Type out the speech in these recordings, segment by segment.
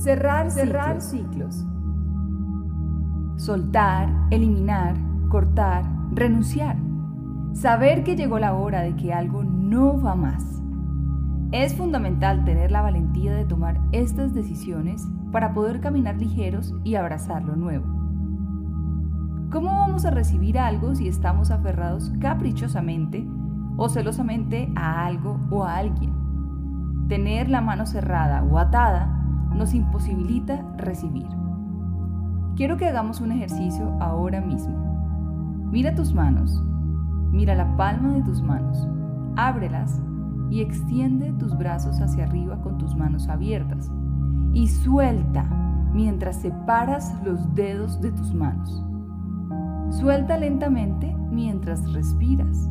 Cerrar, cerrar ciclos. Soltar, eliminar, cortar, renunciar. Saber que llegó la hora de que algo no va más. Es fundamental tener la valentía de tomar estas decisiones para poder caminar ligeros y abrazar lo nuevo. ¿Cómo vamos a recibir algo si estamos aferrados caprichosamente o celosamente a algo o a alguien? Tener la mano cerrada o atada nos imposibilita recibir. Quiero que hagamos un ejercicio ahora mismo. Mira tus manos, mira la palma de tus manos, ábrelas y extiende tus brazos hacia arriba con tus manos abiertas y suelta mientras separas los dedos de tus manos. Suelta lentamente mientras respiras.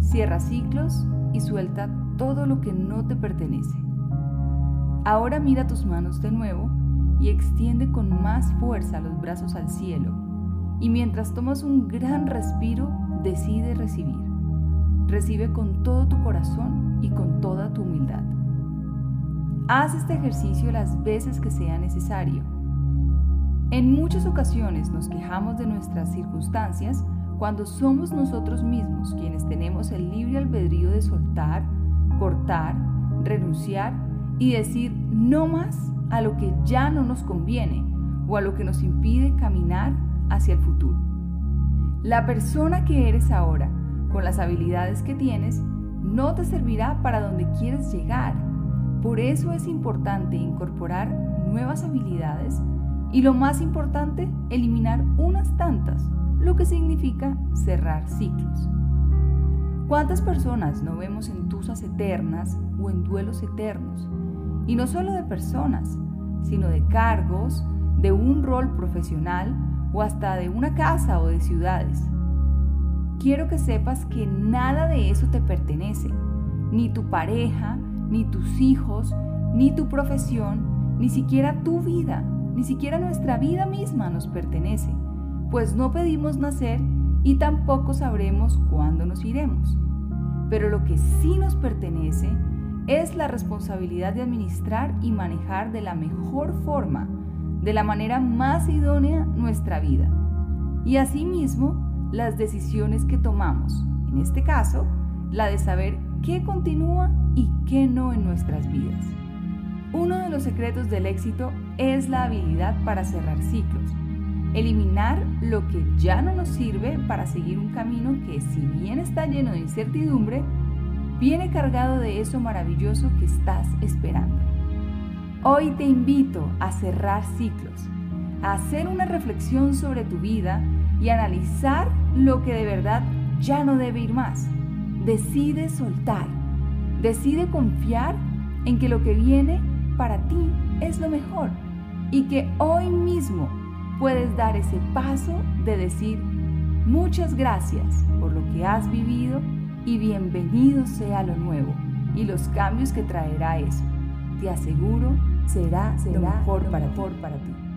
Cierra ciclos y suelta todo lo que no te pertenece. Ahora mira tus manos de nuevo y extiende con más fuerza los brazos al cielo. Y mientras tomas un gran respiro, decide recibir. Recibe con todo tu corazón y con toda tu humildad. Haz este ejercicio las veces que sea necesario. En muchas ocasiones nos quejamos de nuestras circunstancias cuando somos nosotros mismos quienes tenemos el libre albedrío de soltar, cortar, renunciar y decir no más a lo que ya no nos conviene o a lo que nos impide caminar hacia el futuro. La persona que eres ahora, con las habilidades que tienes, no te servirá para donde quieres llegar. Por eso es importante incorporar nuevas habilidades y lo más importante, eliminar unas tantas, lo que significa cerrar ciclos. ¿Cuántas personas no vemos en tusas eternas o en duelos eternos? Y no solo de personas, sino de cargos, de un rol profesional o hasta de una casa o de ciudades. Quiero que sepas que nada de eso te pertenece, ni tu pareja, ni tus hijos, ni tu profesión, ni siquiera tu vida, ni siquiera nuestra vida misma nos pertenece, pues no pedimos nacer y tampoco sabremos cuándo nos iremos. Pero lo que sí nos pertenece es la responsabilidad de administrar y manejar de la mejor forma, de la manera más idónea nuestra vida. Y asimismo, las decisiones que tomamos, en este caso, la de saber qué continúa y qué no en nuestras vidas. Uno de los secretos del éxito es la habilidad para cerrar ciclos, eliminar lo que ya no nos sirve para seguir un camino que si bien está lleno de incertidumbre, viene cargado de eso maravilloso que estás esperando. Hoy te invito a cerrar ciclos, a hacer una reflexión sobre tu vida y analizar lo que de verdad ya no debe ir más. Decide soltar, decide confiar en que lo que viene para ti es lo mejor y que hoy mismo puedes dar ese paso de decir muchas gracias por lo que has vivido y bienvenido sea lo nuevo y los cambios que traerá eso. Te aseguro, será, será lo mejor, para, para ti.